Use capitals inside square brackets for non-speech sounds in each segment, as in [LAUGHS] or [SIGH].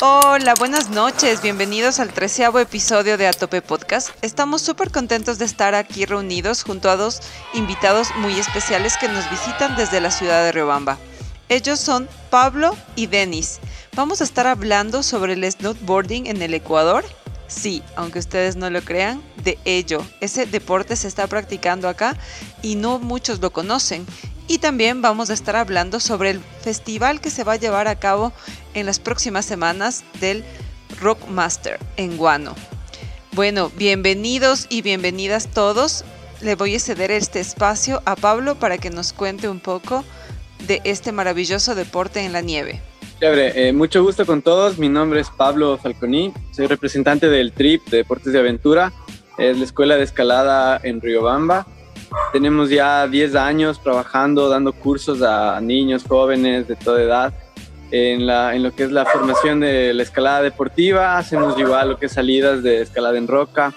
Hola, buenas noches, bienvenidos al treceavo episodio de Atope Podcast. Estamos súper contentos de estar aquí reunidos junto a dos invitados muy especiales que nos visitan desde la ciudad de Riobamba. Ellos son Pablo y Denis. Vamos a estar hablando sobre el snowboarding en el Ecuador. Sí, aunque ustedes no lo crean, de ello. Ese deporte se está practicando acá y no muchos lo conocen. Y también vamos a estar hablando sobre el festival que se va a llevar a cabo en las próximas semanas del Rockmaster en Guano. Bueno, bienvenidos y bienvenidas todos. Le voy a ceder este espacio a Pablo para que nos cuente un poco de este maravilloso deporte en la nieve. Chévere, eh, mucho gusto con todos. Mi nombre es Pablo Falconi, soy representante del TRIP de Deportes de Aventura. Es la escuela de escalada en Riobamba tenemos ya 10 años trabajando, dando cursos a niños, jóvenes de toda edad en, la, en lo que es la formación de la escalada deportiva. Hacemos igual lo que es salidas de escalada en roca.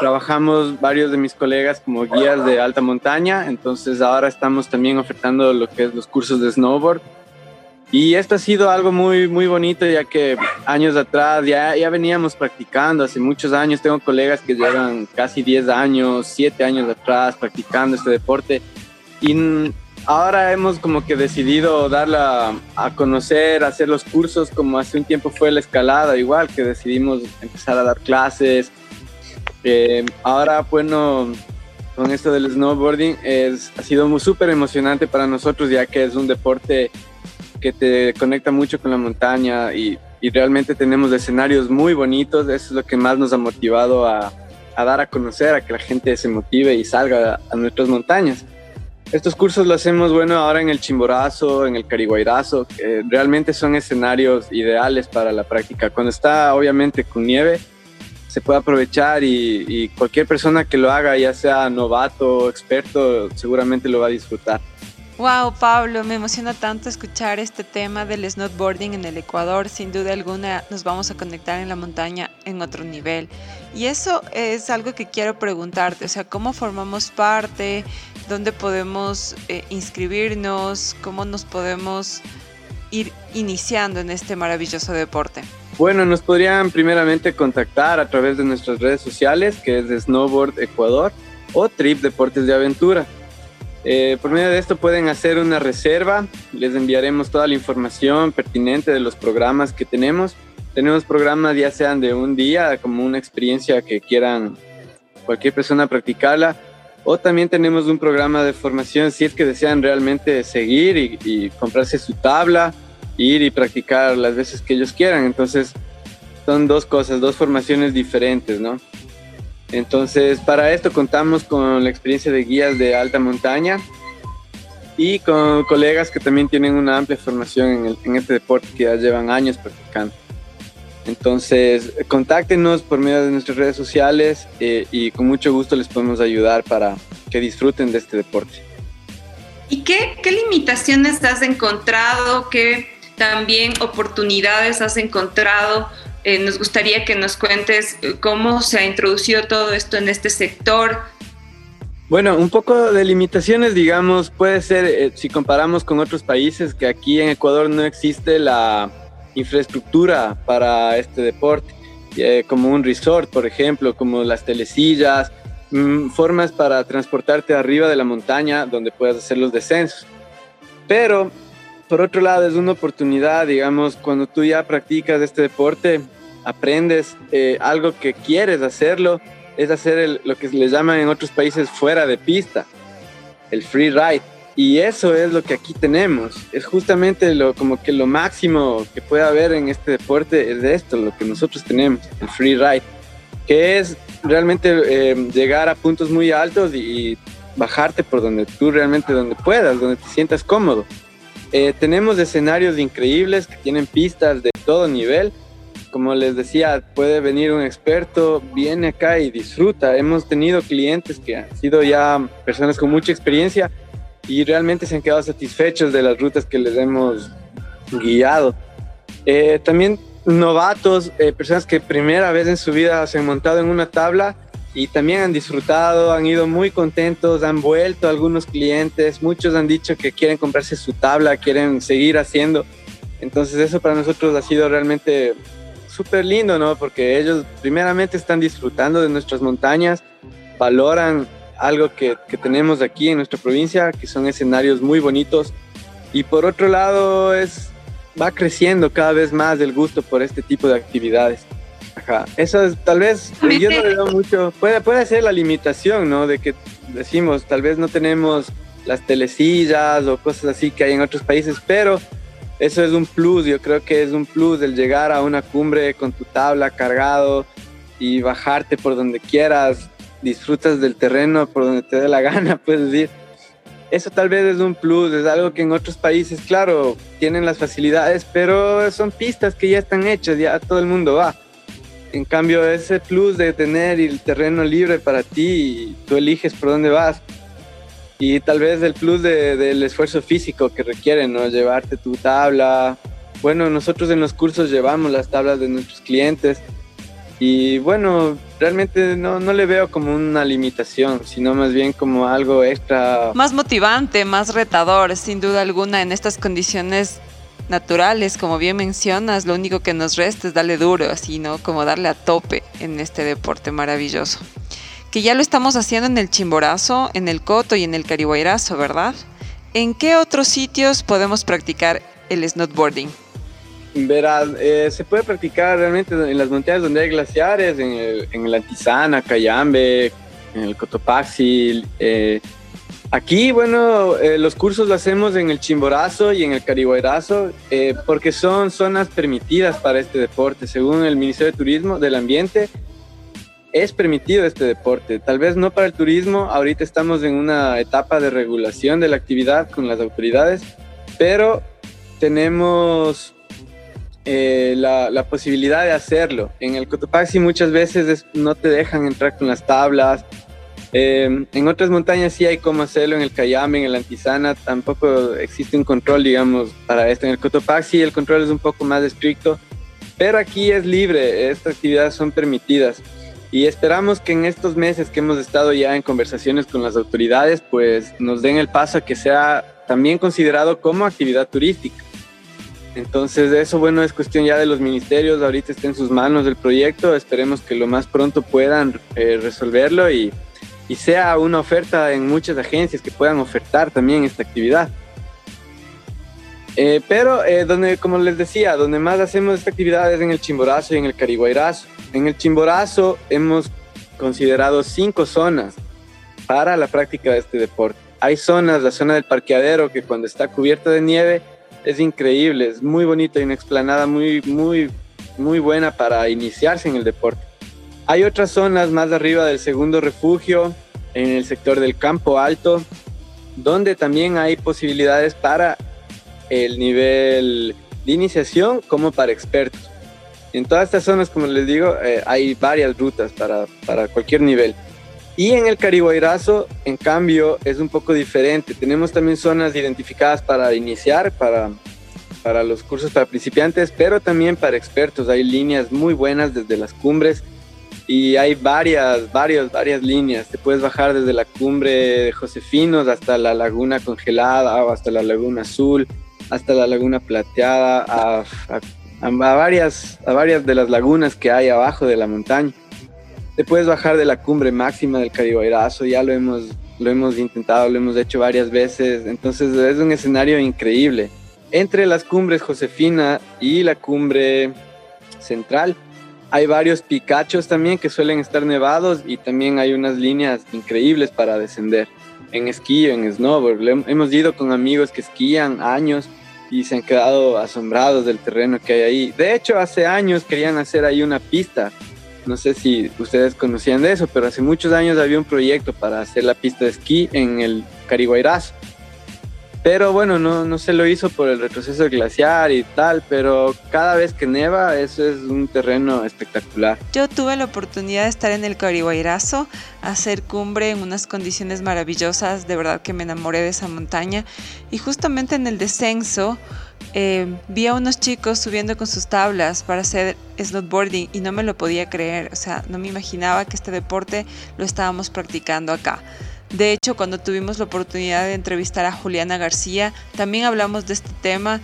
Trabajamos varios de mis colegas como guías de alta montaña, entonces ahora estamos también ofertando lo que es los cursos de snowboard y esto ha sido algo muy, muy bonito, ya que años atrás ya, ya veníamos practicando, hace muchos años. Tengo colegas que llevan casi 10 años, 7 años atrás practicando este deporte. Y ahora hemos como que decidido darla a conocer, hacer los cursos, como hace un tiempo fue la escalada, igual que decidimos empezar a dar clases. Eh, ahora, bueno, con esto del snowboarding es, ha sido súper emocionante para nosotros, ya que es un deporte que te conecta mucho con la montaña y, realmente tenemos escenarios muy bonitos. Eso es lo que más nos ha motivado a, dar a conocer, a que la gente se motive y salga a, nuestras montañas. Estos cursos los hacemos, bueno, ahora en el Chimborazo, en el Cariguairazo, que realmente son escenarios ideales para la práctica. Cuando está obviamente con nieve, se puede aprovechar y, y cualquier persona que lo haga, ya sea novato, experto, seguramente lo va a disfrutar. Wow, Pablo, me emociona tanto escuchar este tema del snowboarding en el Ecuador. Sin duda alguna nos vamos a conectar en la montaña en otro nivel. Y eso es algo que quiero preguntarte, o sea, ¿cómo formamos parte? ¿Dónde podemos eh, inscribirnos? ¿Cómo nos podemos ir iniciando en este maravilloso deporte? Bueno, nos podrían primeramente contactar a través de nuestras redes sociales, que es Snowboard Ecuador o Trip Deportes de Aventura. Eh, por medio de esto pueden hacer una reserva, les enviaremos toda la información pertinente de los programas que tenemos. Tenemos programas ya sean de un día, como una experiencia que quieran cualquier persona practicarla, o también tenemos un programa de formación si es que desean realmente seguir y, y comprarse su tabla, ir y practicar las veces que ellos quieran. Entonces son dos cosas, dos formaciones diferentes, ¿no? Entonces, para esto contamos con la experiencia de guías de alta montaña y con colegas que también tienen una amplia formación en, este deporte que ya llevan años practicando. Entonces, contáctenos por medio de nuestras redes sociales eh, y con mucho gusto les podemos ayudar para que disfruten de este deporte. ¿Y qué, qué limitaciones has encontrado? ¿Qué también oportunidades has encontrado eh, nos gustaría que nos cuentes eh, cómo se ha introducido todo esto en este sector. Bueno, un poco de limitaciones, digamos, puede ser eh, si comparamos con otros países, que aquí en Ecuador no existe la infraestructura para este deporte, como un resort, por ejemplo, como las telesillas, mm, formas para transportarte arriba de la montaña donde puedas hacer los descensos. Pero por otro lado, es una oportunidad, digamos, cuando tú ya practicas este deporte, aprendes eh, algo que quieres hacerlo, es hacer lo que le llaman en otros países fuera de pista, el free ride. Y eso es lo que aquí tenemos. Es justamente lo, como que lo máximo que puede haber en este deporte es de esto, lo que nosotros tenemos, el free ride, que es realmente eh, llegar a puntos muy altos y bajarte por donde tú realmente, donde puedas, donde te sientas cómodo. Eh, tenemos escenarios increíbles que tienen pistas de todo nivel. Como les decía, puede venir un experto, viene acá y disfruta. Hemos tenido clientes que han sido ya personas con mucha experiencia y realmente se han quedado satisfechos de las rutas que les hemos guiado. Eh, también novatos, eh, personas que primera vez en su vida se han montado en una tabla y también han disfrutado, han ido muy contentos, han vuelto algunos clientes, muchos han dicho que quieren comprarse su tabla, quieren seguir haciendo. Entonces eso para nosotros ha sido realmente súper lindo, ¿no? Porque ellos primeramente están disfrutando de nuestras montañas, valoran algo que, que tenemos aquí en nuestra provincia, que son escenarios muy bonitos. Y por otro lado es va creciendo cada vez más el gusto por este tipo de actividades. Ajá. Eso es, tal vez, yo no le veo mucho, puede, puede ser la limitación, ¿no? De que decimos, tal vez no tenemos las telesillas o cosas así que hay en otros países, pero eso es un plus, yo creo que es un plus el llegar a una cumbre con tu tabla cargado y bajarte por donde quieras, disfrutas del terreno por donde te dé la [LAUGHS] gana, puedes decir eso tal vez es un plus, es algo que en otros países, claro, tienen las facilidades, pero son pistas que ya están hechas, ya todo el mundo va. En cambio, ese plus de tener el terreno libre para ti, tú eliges por dónde vas. Y tal vez el plus del esfuerzo físico que requiere, ¿no? Llevarte tu tabla. Bueno, nosotros en los cursos llevamos las tablas de nuestros clientes y bueno, realmente no, no, le veo como una limitación, sino más bien como algo extra. Más motivante, más retador, sin duda alguna, en estas condiciones naturales, como bien mencionas, lo único que nos resta es darle duro, así, ¿no? Como darle a tope en este deporte maravilloso. Que ya lo estamos haciendo en el Chimborazo, en el Coto y en el Carihuayrazo, ¿verdad? ¿En qué otros sitios podemos practicar el snowboarding? Verás, eh, se puede practicar realmente en las montañas donde hay glaciares, en el, en el Antizana, Cayambe, en el Cotopaxi. Eh, aquí, bueno, eh, los cursos los hacemos en el Chimborazo y en el Carihuayrazo porque son zonas permitidas para este deporte. Según el Ministerio de Turismo del Ambiente, es permitido este deporte. Tal vez no para el turismo, ahorita estamos en una etapa de regulación de la actividad con las autoridades, pero tenemos eh, la, posibilidad de hacerlo. En el Cotopaxi muchas veces no te dejan entrar con las tablas. Eh, en otras montañas sí hay cómo hacerlo, en el Cayame, en el Antizana tampoco existe un control, digamos, para esto. En el Cotopaxi el control es un poco más estricto, pero aquí es libre, estas actividades son permitidas. Y esperamos que en estos meses que hemos estado ya en conversaciones con las autoridades, pues nos den el paso a que sea también considerado como actividad turística. Entonces eso, bueno, es cuestión ya de los ministerios, ahorita está en sus manos el proyecto, esperemos que lo más pronto puedan eh, resolverlo y, sea una oferta en muchas agencias que puedan ofertar también esta actividad. Eh, pero eh, donde, como les decía, donde más hacemos esta actividad es en el Chimborazo y en el Cariguayrazo. En el Chimborazo hemos considerado cinco zonas para la práctica de este deporte. Hay zonas, la zona del parqueadero, que cuando está cubierta de nieve, es increíble, es muy bonito y una explanada muy, muy, muy buena para iniciarse en el deporte. Hay otras zonas más arriba del segundo refugio, en el sector del campo alto, donde también hay posibilidades para el nivel de iniciación como para expertos. En todas estas zonas, como les digo, eh, hay varias rutas para, para cualquier nivel. Y en el Carihuayrazo, en cambio, es un poco diferente. Tenemos también zonas identificadas para iniciar, para, para los cursos para principiantes, pero también para expertos. Hay líneas muy buenas desde las cumbres y hay varias, varias, varias líneas. Te puedes bajar desde la cumbre de Josefinos hasta la laguna congelada, o hasta la laguna azul, hasta la laguna plateada, a, a, varias, a varias de las lagunas que hay abajo de la montaña te puedes bajar de la cumbre máxima del Caribairazo, ya lo hemos, lo hemos intentado, lo hemos hecho varias veces, entonces es un escenario increíble. Entre las cumbres Josefina y la cumbre central hay varios picachos también que suelen estar nevados y también hay unas líneas increíbles para descender en esquí en snowboard. Hemos ido con amigos que esquían años y se han quedado asombrados del terreno que hay ahí. De hecho, hace años querían hacer ahí una pista no sé si ustedes conocían de eso, pero hace muchos años había un proyecto para hacer la pista de esquí en el Cariguairazo. Pero bueno, no, no se lo hizo por el retroceso glaciar y tal, pero cada vez que neva eso es un terreno espectacular. Yo tuve la oportunidad de estar en el Cariguairazo, hacer cumbre en unas condiciones maravillosas, de verdad que me enamoré de esa montaña y justamente en el descenso eh, vi a unos chicos subiendo con sus tablas para hacer snowboarding y no me lo podía creer, o sea, no me imaginaba que este deporte lo estábamos practicando acá. De hecho, cuando tuvimos la oportunidad de entrevistar a Juliana García, también hablamos de este tema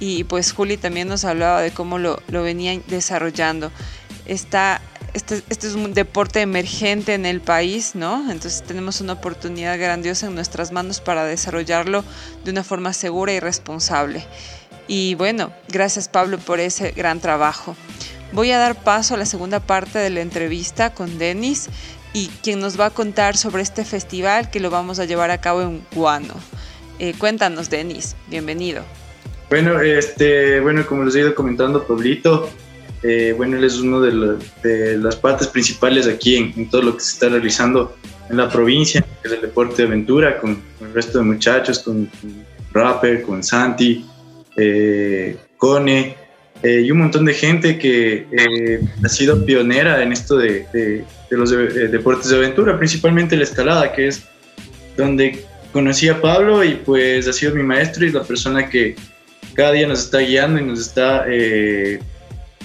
y pues Juli también nos hablaba de cómo lo, lo venían desarrollando. Está, este, este, es un deporte emergente en el país, ¿no? Entonces tenemos una oportunidad grandiosa en nuestras manos para desarrollarlo de una forma segura y responsable. Y bueno, gracias Pablo por ese gran trabajo. Voy a dar paso a la segunda parte de la entrevista con Denis y quien nos va a contar sobre este festival que lo vamos a llevar a cabo en Guano. Eh, cuéntanos, Denis, bienvenido. Bueno, este, bueno, como les he ido comentando, Pablito, eh, bueno, él es uno de, las partes principales aquí en, todo lo que se está realizando en la provincia, que el deporte de aventura, con, el resto de muchachos, con, con Rapper, con Santi, eh, Cone eh, y un montón de gente que eh, ha sido pionera en esto de, los deportes de aventura, principalmente la escalada, que es donde conocí a Pablo y pues ha sido mi maestro y la persona que cada día nos está guiando y nos está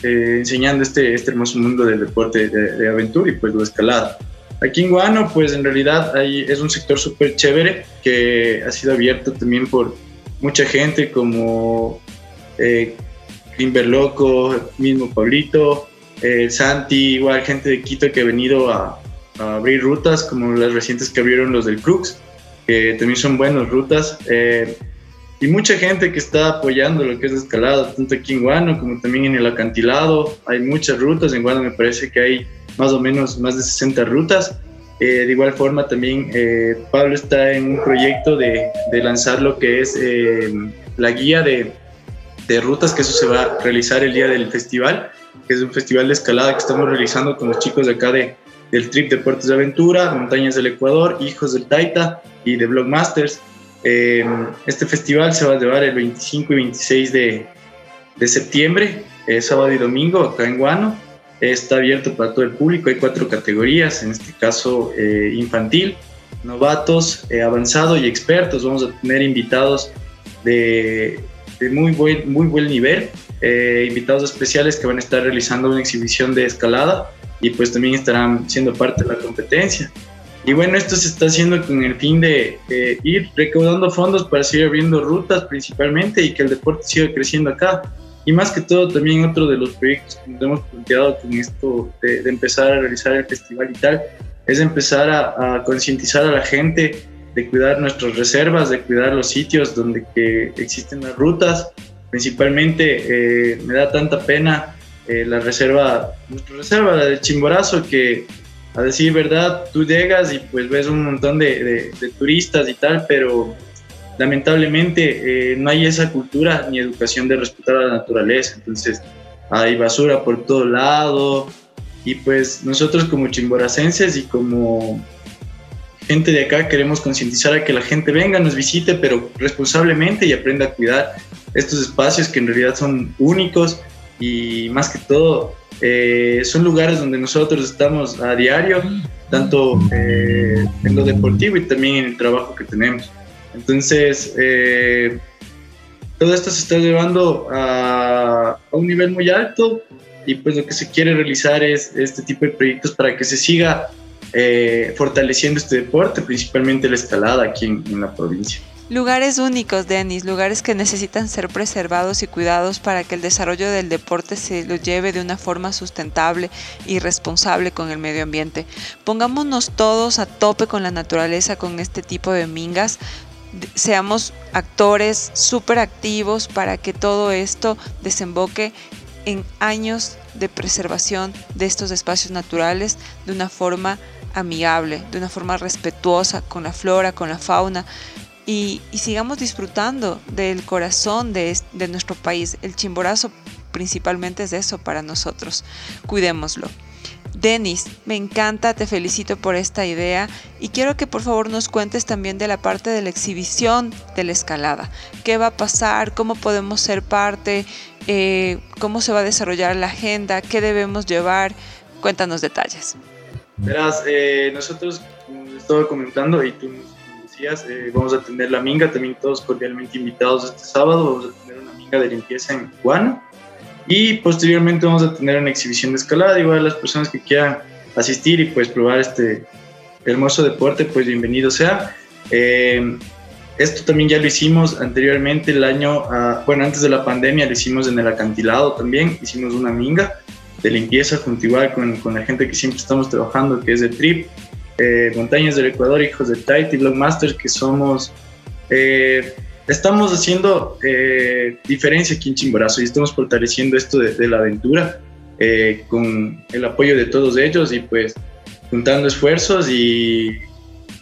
enseñando este, este hermoso mundo del deporte de, aventura y pues la escalada. Aquí en Guano, pues en realidad hay, es un sector súper chévere que ha sido abierto también por mucha gente como eh, Loco, mismo Pablito, eh, Santi, igual gente de Quito que ha venido a, abrir rutas como las recientes que abrieron los del Crux, que también son buenas rutas. Eh, y mucha gente que está apoyando lo que es escalada, tanto aquí en Guano como también en el acantilado. Hay muchas rutas, en Guano me parece que hay más o menos más de 60 rutas. Eh, de igual forma, también Pablo está en un proyecto de, lanzar lo que es la guía de, de, rutas, que eso se va a realizar el día del festival, que es un festival de escalada que estamos realizando con los chicos de acá de, del Trip Deportes de Aventura, Montañas del Ecuador, Hijos del Taita y de Blogmasters. este festival se va a llevar el 25 y 26 de, de septiembre, sábado y domingo, acá en Guano está abierto para todo el público. Hay cuatro categorías, en este caso eh, infantil, novatos, eh, avanzado y expertos. Vamos a tener invitados de, muy, buen, muy buen nivel, eh, invitados especiales que van a estar realizando una exhibición de escalada y pues también estarán siendo parte de la competencia. Y bueno, esto se está haciendo con el fin de ir recaudando fondos para seguir abriendo rutas principalmente y que el deporte siga creciendo acá. Y más que todo, también otro de los proyectos que nos hemos planteado con esto de, empezar a realizar el festival y tal, es empezar a, concientizar a la gente de cuidar nuestras reservas, de cuidar los sitios donde que existen las rutas. Principalmente eh, me da tanta pena eh, la reserva, nuestra reserva, la de Chimborazo, que a decir verdad, tú llegas y pues ves un montón de, de turistas y tal, pero lamentablemente eh, no hay esa cultura ni educación de respetar a la naturaleza. Entonces hay basura por todo lado y pues nosotros como chimboracenses y como gente de acá queremos concientizar a que la gente venga, nos visite, pero responsablemente y aprenda a cuidar estos espacios que en realidad son únicos y más que todo eh, son lugares donde nosotros estamos a diario, tanto eh, en lo deportivo y también en el trabajo que tenemos. Entonces, eh, todo esto se está llevando a, un nivel muy alto y pues lo que se quiere realizar es este tipo de proyectos para que se siga eh, fortaleciendo este deporte, principalmente la escalada aquí en, la provincia. Lugares únicos, Denis, lugares que necesitan ser preservados y cuidados para que el desarrollo del deporte se lo lleve de una forma sustentable y responsable con el medio ambiente. Pongámonos todos a tope con la naturaleza con este tipo de mingas, seamos actores súper activos para que todo esto desemboque en años de preservación de estos espacios naturales de una forma amigable, de una forma respetuosa con la flora, con la fauna y, sigamos disfrutando del corazón de, nuestro país. El chimborazo principalmente es eso para nosotros. Cuidémoslo. Denis, me encanta, te felicito por esta idea y quiero que por favor nos cuentes también de la parte de la exhibición de la escalada. ¿Qué va a pasar? ¿Cómo podemos ser parte? Eh, ¿Cómo se va a desarrollar la agenda? ¿Qué debemos llevar? Cuéntanos detalles. Verás, eh, nosotros, como les estaba comentando y tú nos decías, eh, vamos a tener la minga, también todos cordialmente invitados este sábado, vamos a tener una minga de limpieza en Guano y posteriormente vamos a tener una exhibición de escalada, igual las personas que quieran asistir y pues probar este hermoso deporte, pues bienvenido sea. Eh, esto también ya lo hicimos anteriormente el año, ah, bueno, antes de la pandemia lo hicimos en el acantilado también, hicimos una minga de limpieza junto igual con, con la gente que siempre estamos trabajando, que es de Trip, eh, Montañas del Ecuador, Hijos de y Blockmasters, que somos eh, estamos haciendo eh, diferencia aquí en Chimborazo y estamos fortaleciendo esto de, la aventura eh, con el apoyo de todos ellos y pues juntando esfuerzos y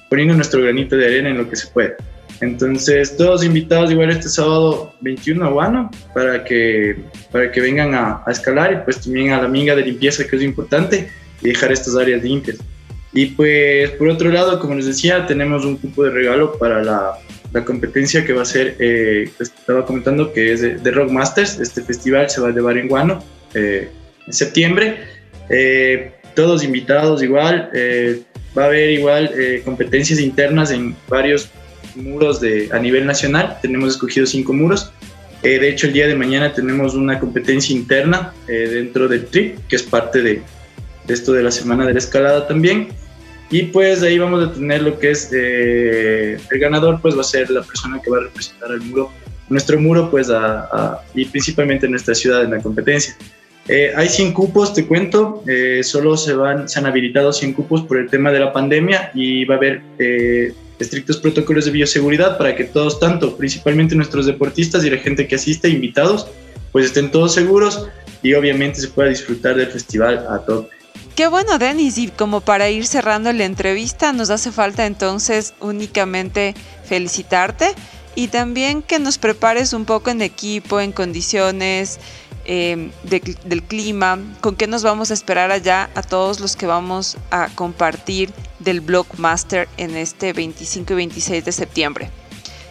poniendo nuestro granito de arena en lo que se puede. Entonces, todos invitados igual este sábado 21 a Guano para que, para que vengan a, escalar y pues también a la minga de limpieza que es importante y dejar estas áreas limpias. Y pues por otro lado, como les decía, tenemos un cupo de regalo para la la competencia que va a ser, eh, pues, estaba comentando que es de, Rock Masters, este festival se va a llevar en Guano eh, en septiembre, eh, todos invitados igual, va a haber igual competencias internas en varios muros de, a nivel nacional, tenemos escogido cinco muros, de hecho el día de mañana tenemos una competencia interna dentro del TRIP, que es parte de, de esto de la Semana de la Escalada también, y pues ahí vamos a tener lo que es eh, el ganador, pues va a ser la persona que va a representar al muro, nuestro muro, pues a, y principalmente nuestra ciudad en la competencia. Eh, hay 100 cupos, te cuento, eh, solo se, van, se han habilitado 100 cupos por el tema de la pandemia y va a haber estrictos protocolos de bioseguridad para que todos, tanto principalmente nuestros deportistas y la gente que asiste, invitados, pues estén todos seguros y obviamente se pueda disfrutar del festival a tope. Qué bueno, Denis. Y como para ir cerrando la entrevista, nos hace falta entonces únicamente felicitarte y también que nos prepares un poco en equipo, en condiciones em, del clima, con qué nos vamos a esperar allá a todos los que vamos a compartir del Blockmaster en este 25 y 26 de septiembre.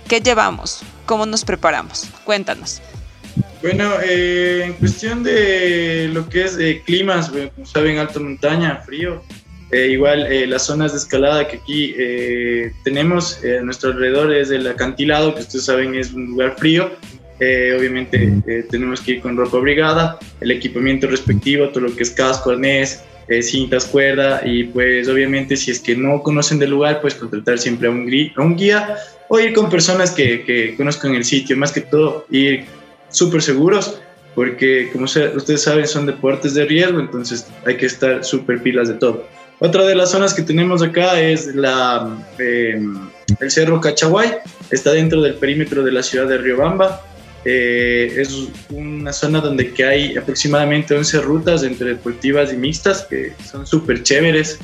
¿Qué llevamos? ¿Cómo nos preparamos? Cuéntanos. Bueno, eh, en cuestión de lo que es eh, climas, como saben, alta montaña, frío, eh, igual las zonas de escalada que aquí tenemos a nuestro alrededor es el acantilado, que ustedes saben es un lugar frío. Obviamente tenemos que ir con ropa abrigada, el equipamiento respectivo, todo lo que es casco, arnés, cintas, cuerda y pues obviamente si es que no conocen del lugar, pues contratar siempre a un, a un guía o ir con personas que, que conozcan el sitio, más que todo ir súper seguros, porque como ustedes saben son deportes de riesgo, entonces hay que estar súper pilas de todo. Otra de las zonas que tenemos acá es la, em, el Cerro Cachaguay, está dentro del perímetro de la ciudad de Riobamba. Eh, es una zona donde que hay aproximadamente 11 rutas entre deportivas y mixtas que son súper chéveres.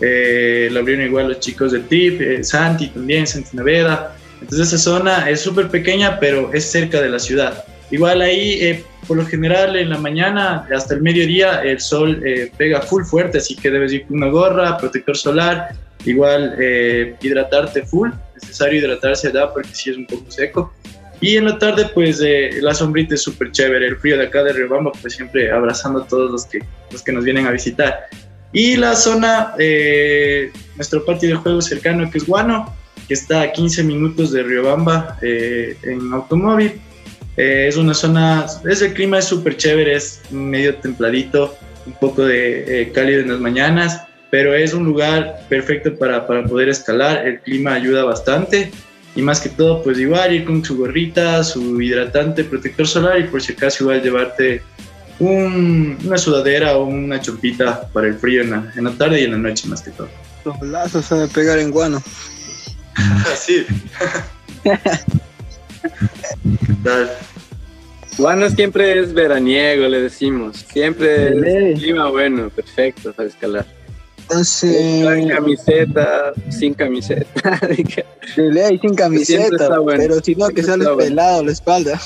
Eh, la abrieron igual los chicos de TIP, eh, Santi también, Santi Naveda. Entonces esa zona es súper pequeña, pero es cerca de la ciudad. Igual ahí, eh, por lo general, en la mañana hasta el mediodía, el sol eh, pega full fuerte, así que debes ir con una gorra, protector solar, igual eh, hidratarte full, es necesario hidratarse allá porque sí es un poco seco. Y en la tarde, pues la sombrita es súper chévere, el frío de acá de Riobamba, pues siempre abrazando a todos los que, los que nos vienen a visitar. Y la zona, nuestro patio de juego cercano que es Guano, que está a 15 minutos de Riobamba en automóvil eh, es una zona, ese clima es súper chévere, es medio templadito, un poco de eh, cálido en las mañanas, pero es un lugar perfecto para, para, poder escalar, el clima ayuda bastante y más que todo pues igual ir con su gorrita, su hidratante, protector solar y por si acaso igual llevarte una sudadera o una chompita para el frío en la, en la, tarde y en la noche más que todo. Los lazos se me pegar en guano. [LAUGHS] sí. Bueno, siempre es veraniego, le decimos. Siempre es clima bueno, perfecto para escalar. Entonces. Sin camiseta, sin camiseta. [LAUGHS] De ley, sin camiseta. Pero si no, que sale pelado la espalda.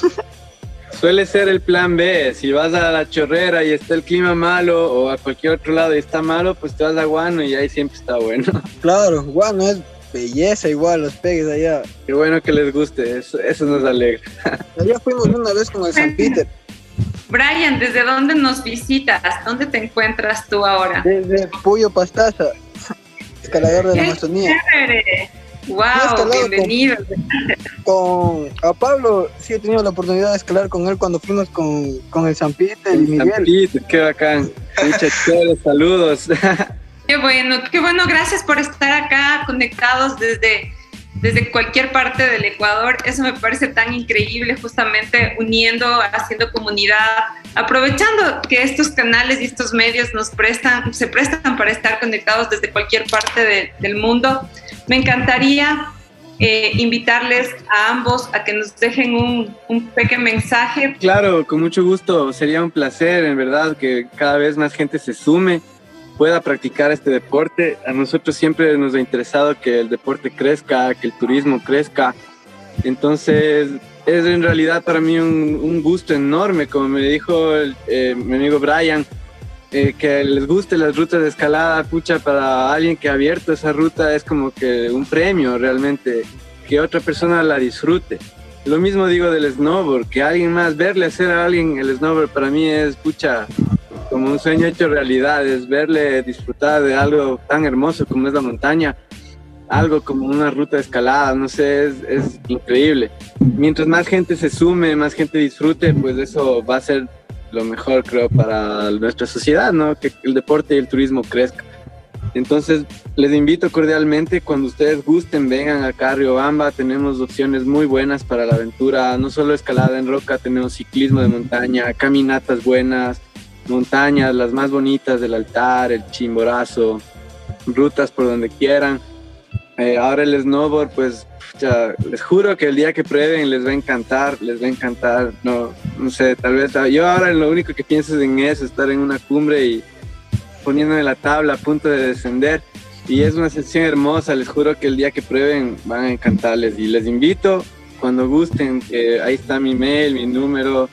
suele ser el plan B. Si vas a la chorrera y está el clima malo o a cualquier otro lado y está malo, pues te vas a Guano y ahí siempre está bueno. [LAUGHS] Claro, Guano es belleza igual, los pegues allá. Qué bueno que les guste, eso, eso nos alegra. [LAUGHS] Allá fuimos una vez con el San Peter. Brian, ¿desde dónde nos visitas? ¿Dónde te encuentras tú ahora? Desde Puyo Pastaza, escalador de la Amazonía. Chévere. Wow, bienvenido. Con a Pablo sí he tenido la oportunidad de escalar con él cuando fuimos con, con el San Peter y Miguel. San qué bacán. Muchas chéveres, saludos. [LAUGHS] Qué bueno, qué bueno, gracias por estar acá conectados desde, desde cualquier parte del Ecuador. Eso me parece tan increíble, justamente uniendo, haciendo comunidad, aprovechando que estos canales y estos medios nos prestan, se prestan para estar conectados desde cualquier parte de- del mundo. Me encantaría eh, invitarles a ambos a que nos dejen un, un pequeño mensaje Claro, con mucho gusto. Sería un placer, en verdad, que cada vez más gente se sume, pueda practicar este deporte. A nosotros siempre nos ha interesado que el deporte crezca, que el turismo crezca. Entonces, es en realidad para mí un, gusto enorme, como me dijo eh, mi amigo Brian, eh, que les guste las rutas de escalada, pucha, para alguien que ha abierto esa ruta es como que un premio realmente, que otra persona la disfrute. Lo mismo digo del snowboard, que alguien más, verle hacer a alguien el snowboard para mí es, pucha, como un sueño hecho realidad, es verle disfrutar de algo tan hermoso como es la montaña, algo como una ruta de escalada, no sé, es, es increíble. Mientras más gente se sume, más gente disfrute, pues eso va a ser lo mejor, creo, para nuestra sociedad, ¿no? Que el deporte y el turismo crezca. Entonces, les invito cordialmente, cuando ustedes gusten, vengan acá a Riobamba, tenemos opciones muy buenas para la aventura, no solo escalada en roca, tenemos ciclismo de montaña, caminatas buenas, montañas, las más bonitas del altar, el chimborazo, rutas por donde quieran. Eh, ahora el snowboard, pues pucha, les juro que el día que prueben les va a encantar, les va a encantar. No, no sé, tal vez yo ahora lo único que pienso es en eso, estar en una cumbre y poniéndome la tabla a punto de descender. Y es una sensación hermosa, les juro que el día que prueben van a encantarles. Y les invito, cuando gusten, que ahí está mi mail, mi número,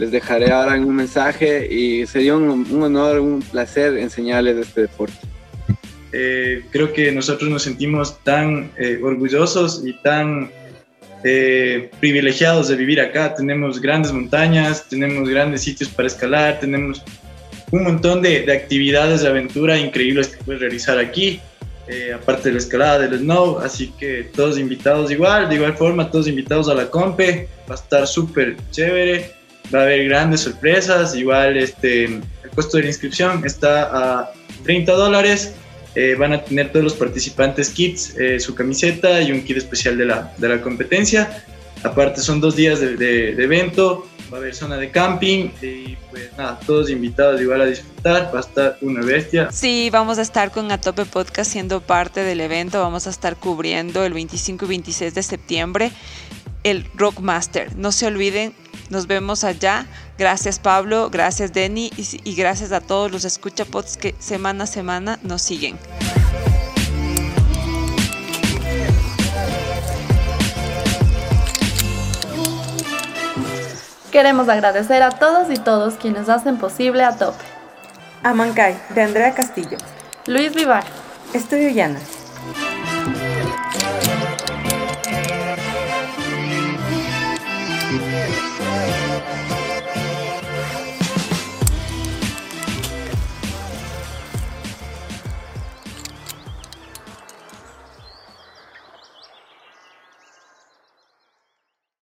les dejaré ahora en un mensaje y sería un, un honor, un placer enseñarles este deporte. Eh, creo que nosotros nos sentimos tan eh, orgullosos y tan eh, privilegiados de vivir acá. Tenemos grandes montañas, tenemos grandes sitios para escalar, tenemos un montón de, de actividades de aventura increíbles que puedes realizar aquí, eh, aparte de la escalada, del snow. Así que todos invitados igual, de igual forma, todos invitados a la compe. Va a estar súper chévere, va a haber grandes sorpresas. Igual este, el costo de la inscripción está a 30 dólares. Eh, van a tener todos los participantes kits, eh, su camiseta y un kit especial de la, de la competencia. Aparte son dos días de, de- de evento, va a haber zona de camping y pues nada, todos invitados igual a disfrutar, va a estar una bestia. Sí, vamos a estar con Atope Podcast siendo parte del evento. Vamos a estar cubriendo el 25 y 26 de septiembre el Rockmaster. No se olviden, nos vemos allá. Gracias Pablo, gracias Denny y, y gracias a todos los escuchapods que semana a semana nos siguen. Queremos agradecer a todos y todos quienes hacen posible a tope. Amancay, de Andrea Castillo. Luis Vivar, Estudio Llanas.